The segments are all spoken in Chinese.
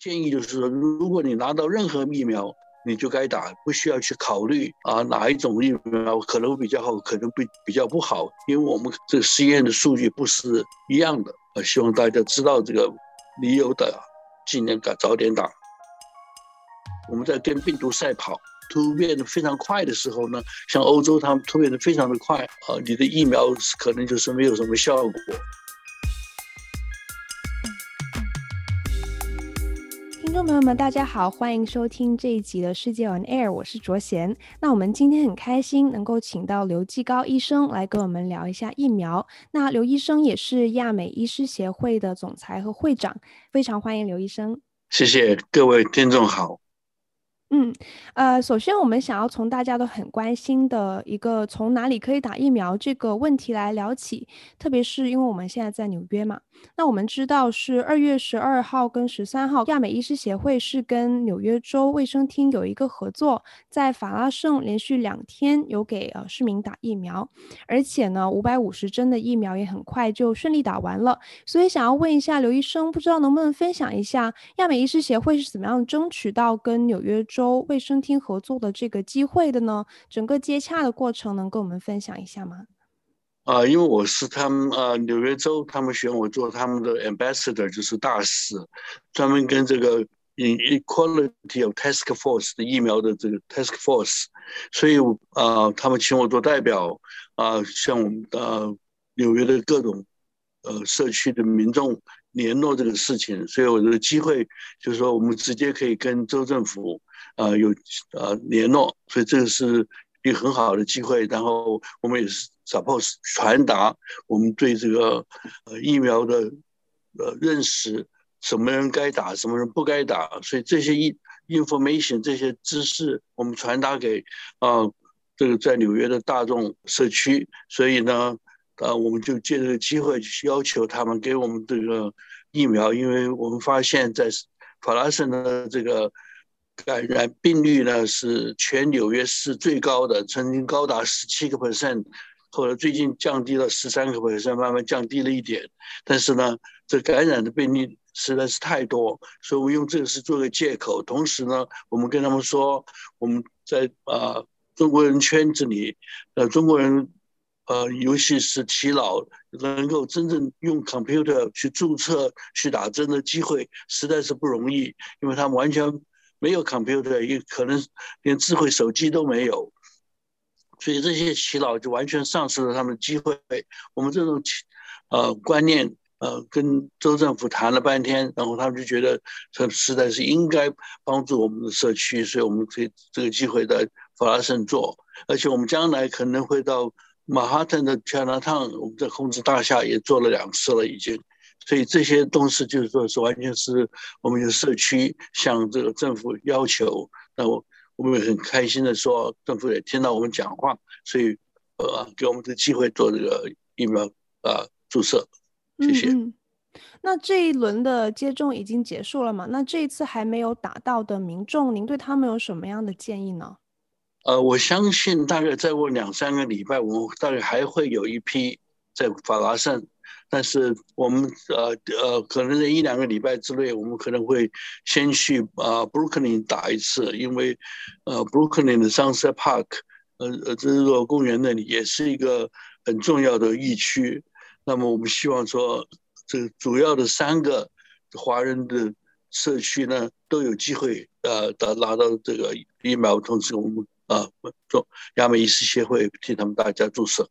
建议就是说，如果你拿到任何疫苗，你就该打，不需要去考虑啊哪一种疫苗可能比较好，可能比比较不好，因为我们这个实验的数据不是一样的。啊，希望大家知道这个理由的，尽量赶早点打。我们在跟病毒赛跑，突变的非常快的时候呢，像欧洲他们突变的非常的快啊，你的疫苗可能就是没有什么效果。听众朋友们，大家好，欢迎收听这一集的世界 on air，我是卓贤。那我们今天很开心能够请到刘继高医生来跟我们聊一下疫苗。那刘医生也是亚美医师协会的总裁和会长，非常欢迎刘医生。谢谢各位听众好。嗯，呃，首先我们想要从大家都很关心的一个从哪里可以打疫苗这个问题来聊起，特别是因为我们现在在纽约嘛。那我们知道是二月十二号跟十三号，亚美医师协会是跟纽约州卫生厅有一个合作，在法拉盛连续两天有给呃市民打疫苗，而且呢，五百五十针的疫苗也很快就顺利打完了。所以想要问一下刘医生，不知道能不能分享一下亚美医师协会是怎么样争取到跟纽约州卫生厅新合作的这个机会的呢？整个接洽的过程能跟我们分享一下吗？啊，因为我是他们啊，纽约州他们选我做他们的 ambassador，就是大使，专门跟这个 equality of task force 的疫苗的这个 task force，所以啊，他们请我做代表啊，向我们啊纽约的各种呃社区的民众。联络这个事情，所以我这个机会就是说，我们直接可以跟州政府、呃、有、呃、联络，所以这个是一个很好的机会。然后我们也是 suppose 传达我们对这个呃疫苗的呃认识，什么人该打，什么人不该打。所以这些 information 这些知识，我们传达给啊、这个在纽约的大众社区。所以呢。啊，我们就借这个机会去要求他们给我们这个疫苗，因为我们发现，在法拉盛的这个感染病率呢是全纽约市最高的，曾经高达十七个 percent，后来最近降低了十三个 percent，慢慢降低了一点。但是呢，这感染的病例实在是太多，所以我们用这个是做个借口。同时呢，我们跟他们说，我们在啊中国人圈子里，呃中国人。呃，尤其是提老能够真正用 computer 去注册、去打针的机会，实在是不容易，因为他们完全没有 computer，也可能连智慧手机都没有，所以这些耆老就完全丧失了他们的机会。我们这种呃观念，呃，跟州政府谈了半天，然后他们就觉得这实在是应该帮助我们的社区，所以我们可以这个机会在法拉盛做，而且我们将来可能会到。曼哈顿的 Chinatown，我们在控制大厦也做了两次了，已经。所以这些东西就是说是完全是我们的社区向这个政府要求。那我我们也很开心的说，政府也听到我们讲话，所以呃给我们的机会做这个疫苗啊注射。谢谢。嗯嗯。那这一轮的接种已经结束了嘛？那这一次还没有打到的民众，您对他们有什么样的建议呢？呃，我相信大概再过两三个礼拜，我们大概还会有一批在法拉盛，但是我们呃呃，可能在一两个礼拜之内，我们可能会先去啊布鲁克林打一次，因为呃布鲁克林的 Sunset Park，呃呃，这个公园那里也是一个很重要的疫区。那么我们希望说，这主要的三个华人的社区呢，都有机会呃拿拿到这个疫苗，同时我们。啊，做亚美医师协会替他们大家注射。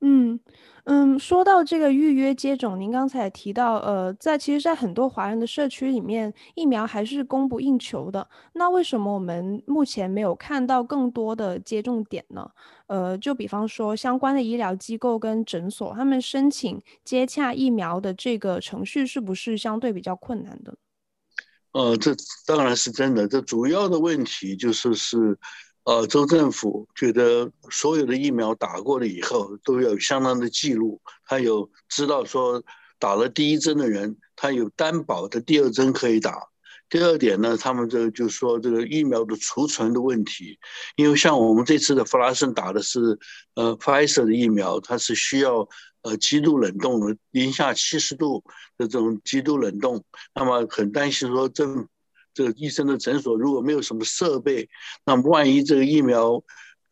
嗯嗯，说到这个预约接种，您刚才也提到，呃，在其实，在很多华人的社区里面，疫苗还是供不应求的。那为什么我们目前没有看到更多的接种点呢？呃，就比方说，相关的医疗机构跟诊所，他们申请接洽疫苗的这个程序，是不是相对比较困难的？呃，这当然是真的。这主要的问题就是是。呃，州政府觉得所有的疫苗打过了以后，都要有相当的记录，他有知道说打了第一针的人，他有担保的第二针可以打，第二点呢，他们这就说这个疫苗的储存的问题，因为像我们这次的弗拉森打的是呃 Pfizer 的疫苗，它是需要呃极度冷冻的，零下七十度的这种极度冷冻，那么很担心说这这个医生的诊所如果没有什么设备，那万一这个疫苗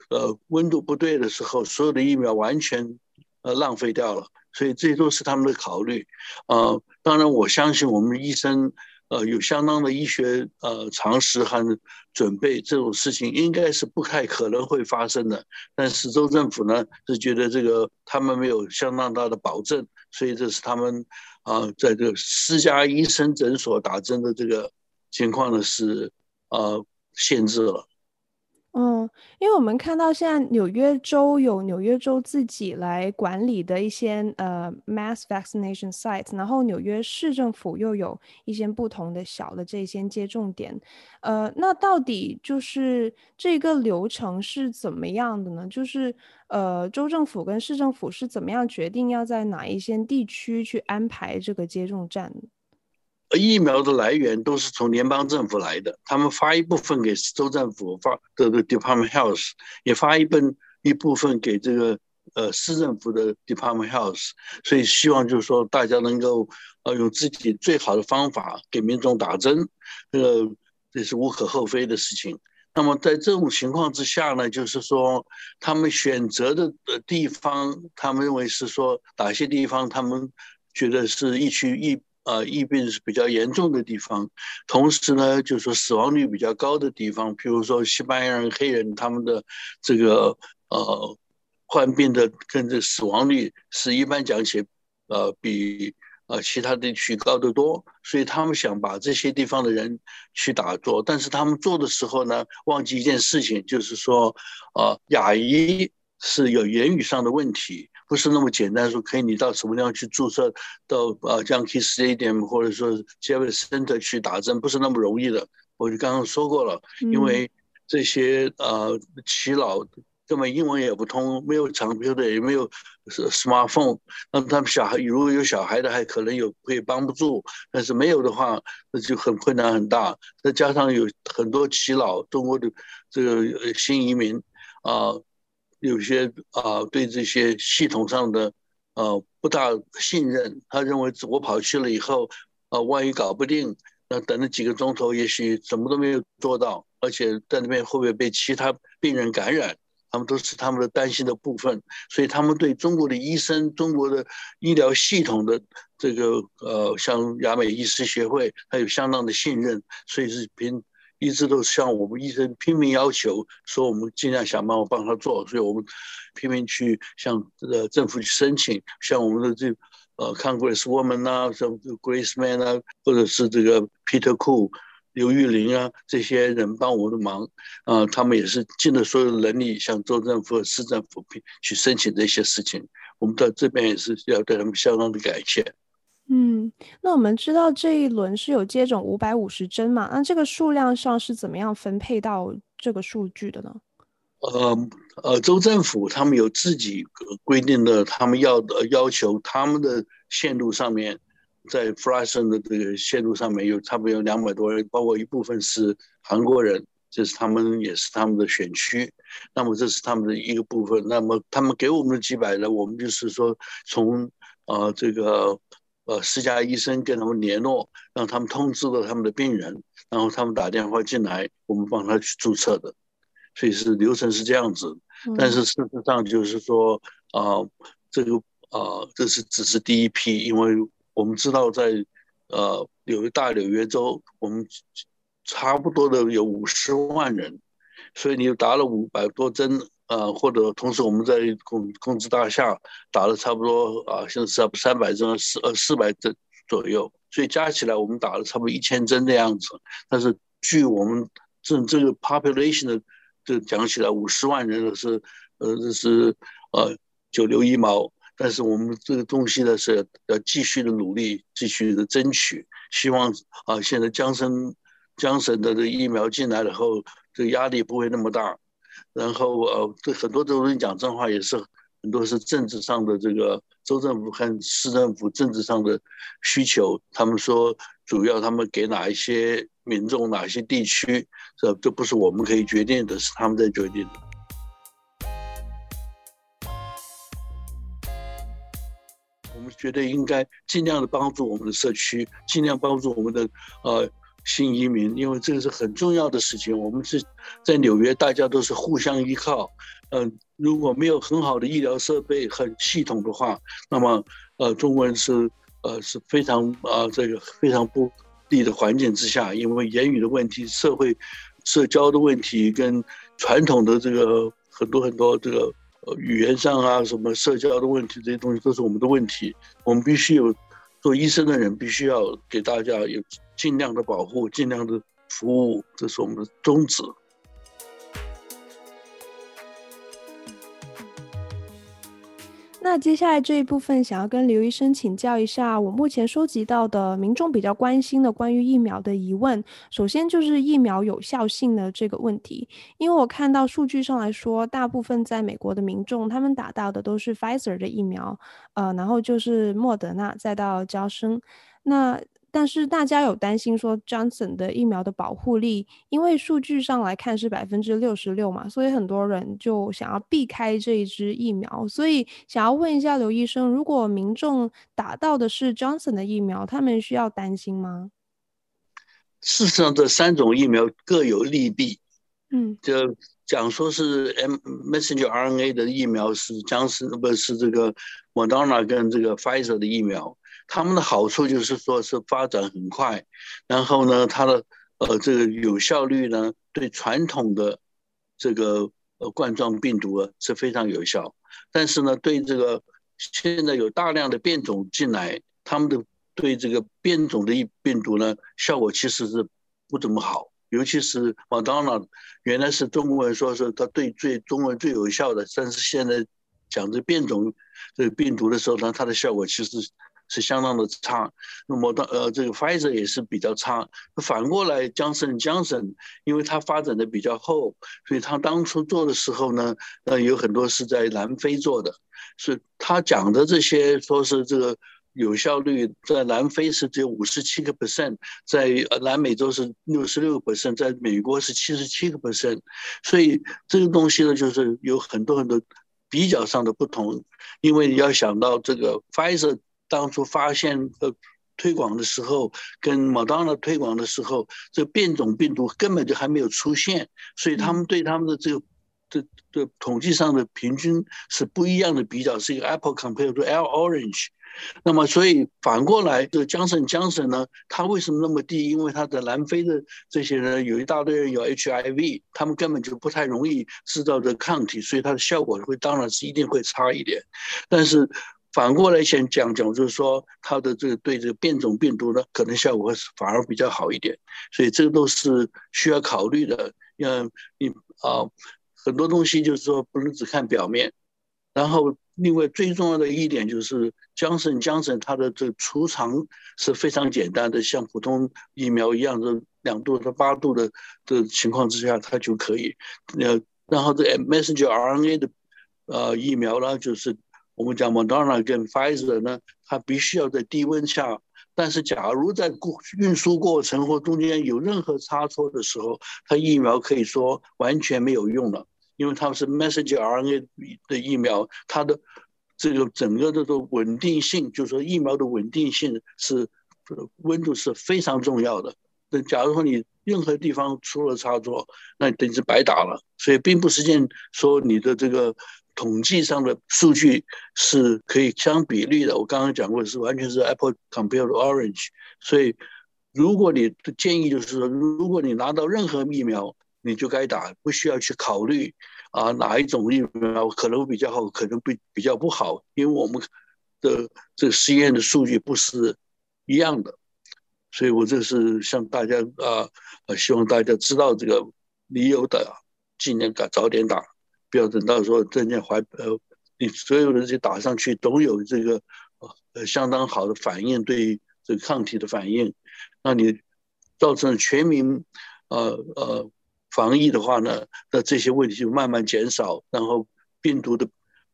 呃温度不对的时候，所有的疫苗完全呃浪费掉了，所以这些都是他们的考虑。呃，当然我相信我们医生。呃，有相当的医学呃常识和准备，这种事情应该是不太可能会发生的。但是州政府呢是觉得这个他们没有相当大的保证，所以这是他们啊、在这个私家医生诊所打针的这个情况呢是呃限制了。嗯，因为我们看到现在纽约州有纽约州自己来管理的一些呃 mass vaccination site，然后纽约市政府又有一些不同的小的这些接种点，呃，那到底就是这个流程是怎么样的呢？就是呃州政府跟市政府是怎么样决定要在哪一些地区去安排这个接种站？疫苗的来源都是从联邦政府来的，他们发一部分给州政府发的的 Department Health，也发一份一部分给这个呃市政府的 Department Health，所以希望就是说大家能够呃用自己最好的方法给民众打针，这个这是无可厚非的事情。那么在这种情况之下呢，就是说他们选择的的地方，他们认为是说哪些地方他们觉得是疫区疫。呃，疫病是比较严重的地方，同时呢，就是说死亡率比较高的地方，譬如说西班牙人、黑人他们的这个呃患病的跟这死亡率是一般讲起，呃，比呃其他地区高得多，所以他们想把这些地方的人去打坐，但是他们做的时候呢，忘记一件事情，就是说，呃，亚裔是有言语上的问题。不是那么简单说，可以你到什么地方去注册，到呃 Yankee Stadium 或者说 Javits Center 去打针，不是那么容易的。我就刚刚说过了，因为这些呃耆老根本英文也不通，没有长途的，也没有 smartphone，那他们小孩如果有小孩的，还可能有可以帮不住，但是没有的话，那就很困难很大。再加上有很多耆老，中国的这个新移民啊。呃有些啊、对这些系统上的呃不大信任，他认为我跑去了以后，呃，万一搞不定，那等了几个钟头，也许什么都没有做到，而且在那边会不会被其他病人感染，他们都是他们的担心的部分，所以他们对中国的医生、中国的医疗系统的这个呃，像亚美医师协会，还有相当的信任，所以是凭。一直都向我们医生拼命要求，说我们尽量想办法帮他做，所以我们拼命去向呃政府去申请，向我们的这呃 Congresswoman 啊，像 Grace Mann 啊，或者是这个 Peter Cool、刘玉玲啊，这些人帮我们的忙啊、他们也是尽了所有的能力向州政府、市政府去申请这些事情，我们到这边也是要对他们相当的感谢。嗯，那我们知道这一轮是有接种五百五十针嘛？那这个数量上是怎么样分配到这个数据的呢？呃呃，州政府他们有自己规定的，他们要的要求，他们的线路上面，在弗拉森的这个线路上面有差不多有两百多人，包括一部分是韩国人，这是他们也是他们的选区，那么这是他们的一个部分。那么他们给我们的几百人，我们就是说从呃这个。呃，私家医生跟他们联络，让他们通知了他们的病人，然后他们打电话进来，我们帮他去注册的，所以是流程是这样子。但是事实上就是说，啊、呃，这个啊、呃，这是只是第一批，因为我们知道在呃纽约大纽约州，我们差不多的有五十万人，所以你打了五百多针。呃，或者同时我们在工工资大厦打了差不多啊，现在是三百针、四呃四百针左右，所以加起来我们打了差不多一千针的样子。但是据我们这这个 population 的这讲起来，五十万人的是呃这是呃九牛一毛。但是我们这个东西呢是要继续的努力，继续的争取，希望啊现在江森江省的这疫苗进来了后，这个压力不会那么大。然后呃，对很多都跟你讲真话，也是很多是政治上的这个州政府和市政府政治上的需求，他们说主要他们给哪一些民众、哪些地区，这这不是我们可以决定的，是他们在决定的。觉得应该尽量的帮助我们的社区，尽量帮助我们的呃新移民，因为这个是很重要的事情。我们是在纽约，大家都是互相依靠。嗯、如果没有很好的医疗设备和系统的话，那么呃，中国人是呃是非常啊、这个非常不利的环境之下，因为言语的问题、社会社交的问题跟传统的这个很多很多这个。语言上啊，什么社交的问题，这些东西都是我们的问题。我们必须有做医生的人，必须要给大家有尽量的保护，尽量的服务，这是我们的宗旨。那接下来这一部分，想要跟刘医生请教一下，我目前收集到的民众比较关心的关于疫苗的疑问，首先就是疫苗有效性的这个问题，因为我看到数据上来说，大部分在美国的民众，他们打到的都是 Pfizer 的疫苗，呃，然后就是莫德纳，再到交生，那。但是大家有担心说 Johnson 的疫苗的保护力，因为数据上来看是百分之六十六嘛，所以很多人就想要避开这一支疫苗。所以想要问一下刘医生，如果民众打到的是 Johnson 的疫苗，他们需要担心吗？事实上，这三种疫苗各有利弊。嗯，就讲说是 M messenger RNA 的疫苗是 Johnson，不是这个 Moderna 跟这个 Pfizer 的疫苗。他们的好处就是说是发展很快，然后呢，它的呃这个有效率呢，对传统的这个呃冠状病毒啊是非常有效，但是呢，对这个现在有大量的变种进来，他们的对这个变种的病毒呢效果其实是不怎么好，尤其是 Moderna 原来是中国人说是它对最中国人最有效的，但是现在讲这变种这个病毒的时候呢，它的效果其实。是相当的差，那么当呃这个 Pfizer 也是比较差。反过来，Johnson Johnson 因为它发展的比较后，所以他当初做的时候呢，呃有很多是在南非做的，所以他讲的这些说是这个有效率在南非是只有五十七个 percent，在南美洲是六十六个 percent，在美国是七十七个 percent，所以这个东西呢就是有很多很多比较上的不同，因为你要想到这个 Pfizer。当初发现和推广的时候，跟某当的推广的时候，这变种病毒根本就还没有出现，所以他们对他们的这个这这统计上的平均是不一样的比较，是一个 Apple compared to Orange。那么，所以反过来，这个 Johnson Johnson 呢，它为什么那么低？因为它的南非的这些人有一大堆人有 HIV，他们根本就不太容易制造这抗体，所以它的效果会当然是一定会差一点，但是。反过来先讲讲，就是说它的这个对这个变种病毒呢，可能效果反而比较好一点，所以这个都是需要考虑的。嗯，你啊，很多东西就是说不能只看表面。然后，另外最重要的一点就是江省江省它的这个储藏是非常简单的，像普通疫苗一样的两度到八度的的情况之下，它就可以。呃，然后这 messenger RNA 的呃疫苗呢，就是。我们讲 Moderna 跟 Pfizer 呢，它必须要在低温下，但是假如在过运输过程或中间有任何差错的时候，它疫苗可以说完全没有用了，因为它是 messenger RNA 的疫苗，它的这个整个的稳定性，就是说疫苗的稳定性是温度是非常重要的。那假如说你任何地方出了差错，那等于是白打了，所以并不是件说你的这个。统计上的数据是可以相比例的。我刚刚讲过是完全是 Apple compared Orange，所以如果你的建议就是说，如果你拿到任何疫苗，你就该打，不需要去考虑啊哪一种疫苗可能比较好，可能比比较不好，因为我们的这个实验的数据不是一样的，所以我这是向大家啊，希望大家知道这个理由的，尽量赶早点打。不要等到说证件怀呃，你所有的这些打上去都有这个呃相当好的反应，对这个抗体的反应，那你造成全民呃呃防疫的话呢，那这些问题就慢慢减少，然后病毒的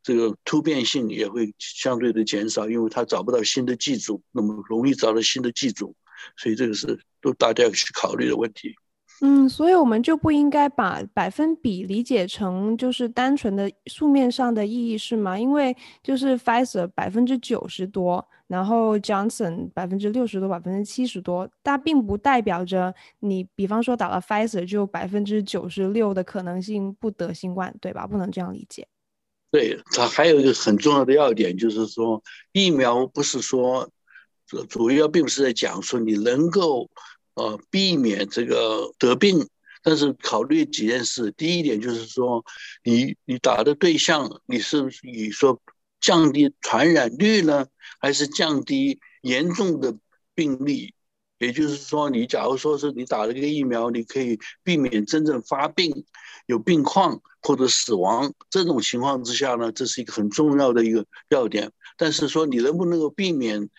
这个突变性也会相对的减少，因为它找不到新的寄主，那么容易找到新的寄主，所以这个是都大家要去考虑的问题。嗯，所以我们就不应该把百分比理解成就是单纯的数面上的意义，是吗？因为就是 Pfizer 百分之九十多，然后 Johnson 百分之六十多，百分之七十多，它并不代表着你，比方说打了 Pfizer 就百分之九十六的可能性不得新冠，对吧？不能这样理解。对，它还有一个很重要的要点，就是说疫苗不是说主主要并不是在讲说你能够。呃，避免这个得病，但是考虑几件事。第一点就是说，你你打的对象，你是以说降低传染率呢，还是降低严重的病例？也就是说，你假如说是你打了一个疫苗，你可以避免真正发病、有病况或者死亡这种情况之下呢，这是一个很重要的一个要点。但是说你能不能够避免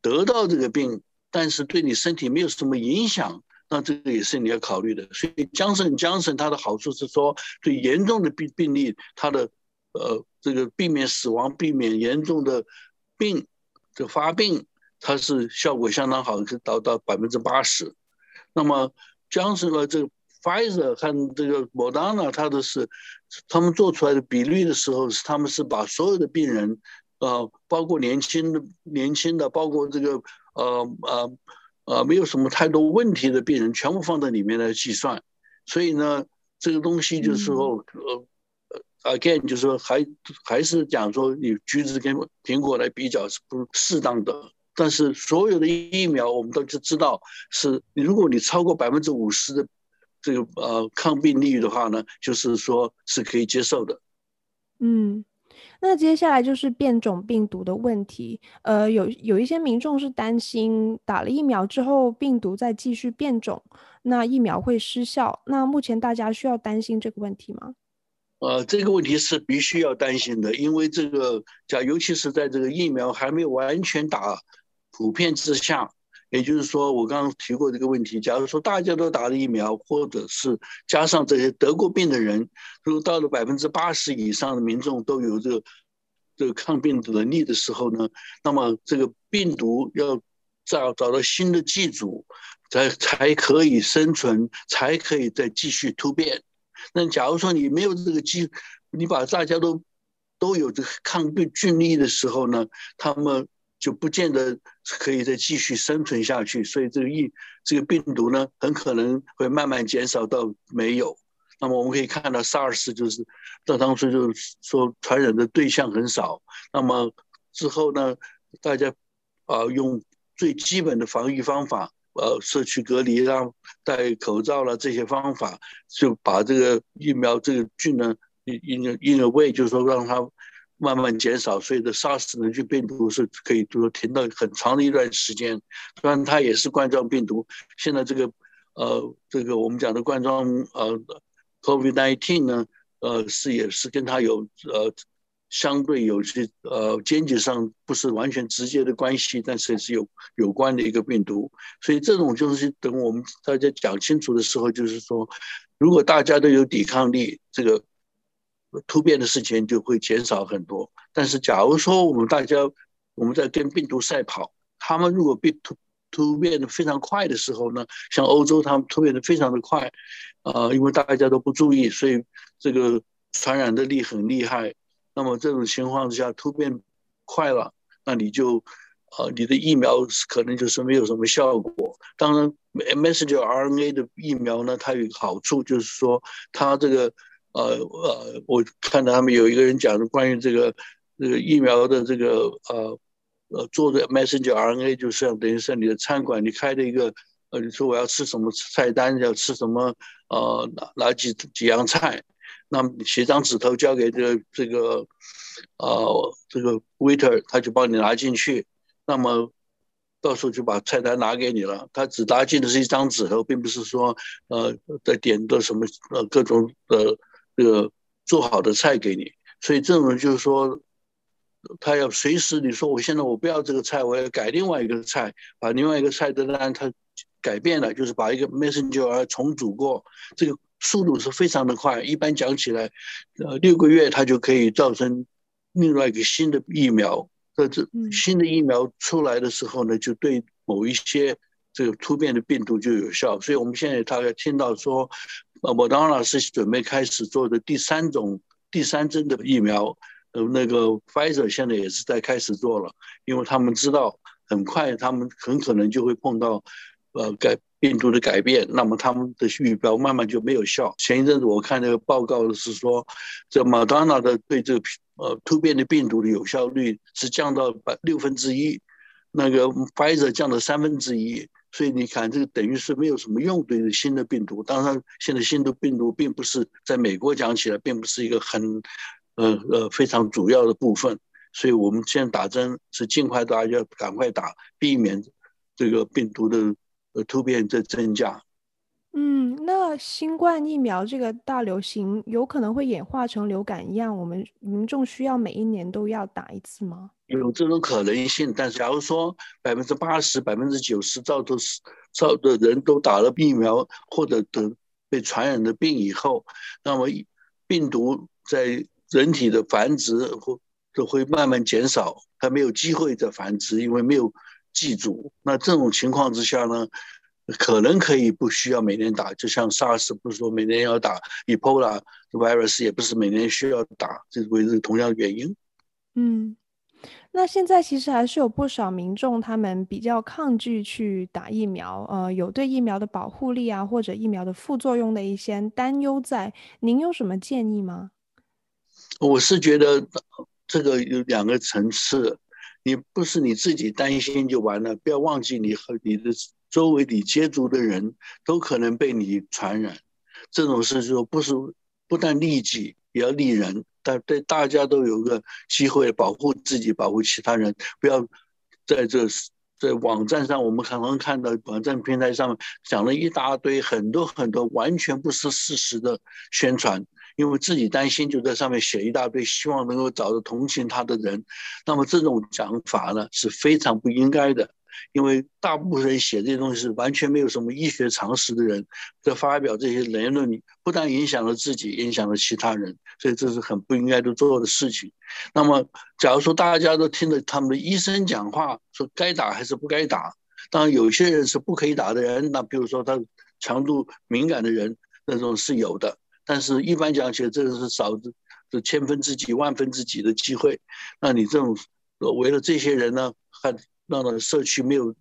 得到这个病？但是对你身体没有什么影响，那这个也是你要考虑的。所以强生强生它的好处是说，对严重的病病例，它的呃这个避免死亡、避免严重的病的发病，它是效果相当好，是达到百分之八十。那么强生的这个 Pfizer 和这个 Moderna，它的是他们做出来的比率的时候，是他们是把所有的病人，呃，包括年轻的、年轻的，包括这个。呃呃呃，没有什么太多问题的病人，全部放在里面来计算，所以呢，这个东西就是说，呃，again，就是说还还是讲说，你橘子跟苹果来比较是不适当的。但是所有的疫苗，我们都就知道，是如果你超过百分之五十的这个呃抗病率的话呢，就是说是可以接受的。嗯。那接下来就是变种病毒的问题，呃，有有一些民众是担心打了疫苗之后病毒再继续变种，那疫苗会失效。那目前大家需要担心这个问题吗？呃，这个问题是必须要担心的，因为这个，假尤其是在这个疫苗还没有完全打普遍之下。也就是说，我刚刚提过这个问题。假如说大家都打了疫苗，或者是加上这些得过病的人，如果到了百分之八十以上的民众都有这个这个抗病毒能力的时候呢，那么这个病毒要找找到新的寄主，才才可以生存，才可以再继续突变。那假如说你没有这个机，你把大家都都有这个抗病菌力的时候呢，他们。就不见得可以再继续生存下去，所以这个疫这个病毒呢，很可能会慢慢减少到没有。那么我们可以看到，SARS 就是到当初就是说传染的对象很少。那么之后呢，大家啊用最基本的防御方法，呃，社区隔离啦、戴口罩啦这些方法，就把这个疫苗这个菌呢，in in a way 就是说让它。慢慢减少，所以的 SARS 的菌病毒是可以，就是停到很长的一段时间。虽然它也是冠状病毒，现在这个呃，这个我们讲的冠状呃 COVID-19 呢，呃是也是跟它有呃相对有些呃间接上不是完全直接的关系，但是也是有有关的一个病毒。所以这种就是等我们大家讲清楚的时候，就是说，如果大家都有抵抗力，这个。突变的事情就会减少很多，但是假如说我们大家我们在跟病毒赛跑，他们如果变突突变的非常快的时候呢，像欧洲他们突变的非常的快，呃，因为大家都不注意，所以这个传染的力很厉害。那么这种情况之下突变快了，那你就呃你的疫苗可能就是没有什么效果。当然，messenger RNA 的疫苗呢，它有个好处就是说它这个。呃呃，我看到他们有一个人讲的关于这个这个疫苗的这个呃呃做的 messenger RNA，就是等于是你的餐馆你开的一个呃，你说我要吃什么菜单，要吃什么呃哪哪几几样菜，那么写张纸头交给这个这个呃这个 waiter，他就帮你拿进去，那么到时候就把菜单拿给你了，他只拿进的是一张纸头，并不是说呃在点的什么呃各种的。这个做好的菜给你，所以这种就是说，他要随时你说我现在我不要这个菜，我要改另外一个菜，把另外一个菜的单他改变了，就是把一个 messenger 重组过，这个速度是非常的快。一般讲起来，呃，六个月它就可以造成另外一个新的疫苗，这这新的疫苗出来的时候呢，就对某一些这个突变的病毒就有效。所以我们现在大概听到说，呃，莫德纳是准备开始做的第三种第三针的疫苗，呃，那个 Pfizer 现在也是在开始做了，因为他们知道很快他们很可能就会碰到呃改。病毒的改变，那么他们的预标慢慢就没有效。前一阵子我看那个报告是说，这 Moderna 的对这个呃突变的病毒的有效率是降到百六分之一，那个 Pfizer 降到三分之一，所以你看这个等于是没有什么用对于新的病毒。当然，现在新的病毒并不是在美国讲起来，并不是一个很呃呃非常主要的部分，所以我们现在打针是尽快打，要赶快打，避免这个病毒的。呃，突变在增加。嗯，那新冠疫苗这个大流行有可能会演化成流感一样，我们民众需要每一年都要打一次吗？有这种可能性，但假如说百分之八十、百分之九十照都是照的人都打了疫苗或者得被传染的病以后，那么病毒在人体的繁殖会都会慢慢减少，它没有机会再繁殖，因为没有。记住，那这种情况之下呢，可能可以不需要每年打，就像 SARS 不是说每年要打，Ebola virus 也不是每年需要打，这是为这同样的原因。嗯，那现在其实还是有不少民众他们比较抗拒去打疫苗，呃，有对疫苗的保护力啊或者疫苗的副作用的一些担忧在，您有什么建议吗？我是觉得这个有两个层次。你不是你自己担心就完了，不要忘记你和你的周围你接触的人都可能被你传染。这种事说不是不但利己也要利人，但对大家都有个机会保护自己，保护其他人。不要在这在网站上，我们可能看到网站平台上讲了一大堆很多很多完全不是事实的宣传。因为自己担心，就在上面写一大堆，希望能够找到同情他的人。那么这种讲法呢，是非常不应该的。因为大部分人写这些东西是完全没有什么医学常识的人，在发表这些言论，不但影响了自己，影响了其他人，所以这是很不应该都做的事情。那么，假如说大家都听了他们的医生讲话，说该打还是不该打，当然有些人是不可以打的人，那比如说他强度敏感的人，那种是有的。但是，一般讲起来，这个是少的，是千分之几、万分之几的机会。那你这种为了这些人呢，还让到社区没有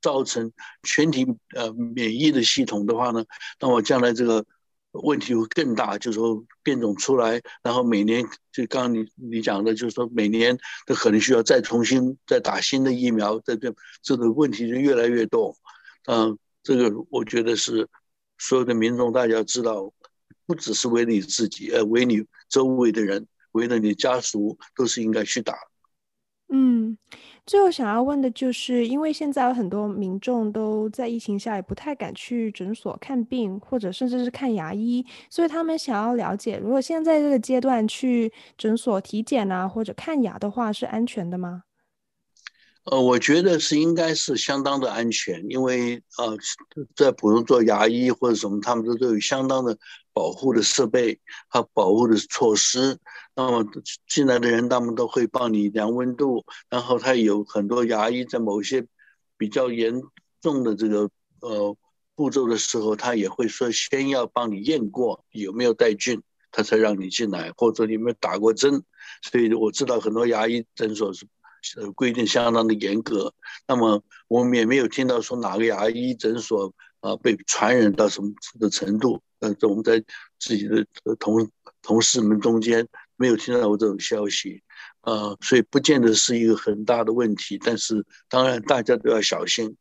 造成全体呃免疫的系统的话呢，那么将来这个问题会更大。就是说变种出来，然后每年就刚刚你你讲的，就是说每年都可能需要再重新再打新的疫苗，这这这个问题就越来越多。嗯，这个我觉得是所有的民众大家知道。不只是为你自己，呃，为你周围的人，为了你家属，都是应该去打。嗯，最后想要问的就是，因为现在有很多民众都在疫情下也不太敢去诊所看病，或者甚至是看牙医，所以他们想要了解，如果现在这个阶段去诊所体检啊，或者看牙的话，是安全的吗？呃，我觉得是应该是相当的安全，因为呃，在普通做牙医或者什么，他们都都有相当的保护的设备和保护的措施。那么进来的人，他们都会帮你量温度，然后他有很多牙医在某些比较严重的这个呃步骤的时候，他也会说先要帮你验过有没有带菌，他才让你进来，或者你有没有打过针。所以我知道很多牙医诊所是。呃，规定相当的严格。那么我们也没有听到说哪个牙医诊所啊被传染到什么的程度。呃，我们在自己的同同事们中间没有听到过这种消息。呃，所以不见得是一个很大的问题。但是当然大家都要小心。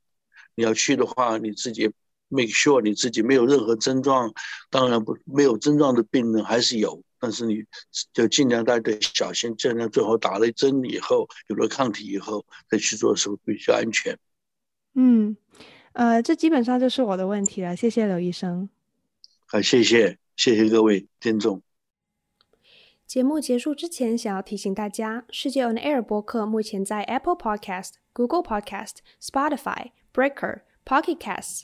你要去的话，你自己 make sure 你自己没有任何症状。当然不没有症状的病人还是有。但是你就尽量大家小心，尽量最后打了针以后有了抗体以后再去做的时候比较安全。嗯，呃，这基本上就是我的问题了。谢谢刘医生。好，谢谢，谢谢各位听众。节目结束之前，想要提醒大家，世界 On Air 播客目前在 Apple Podcast、Google Podcast、Spotify、Breaker、Pocket Casts。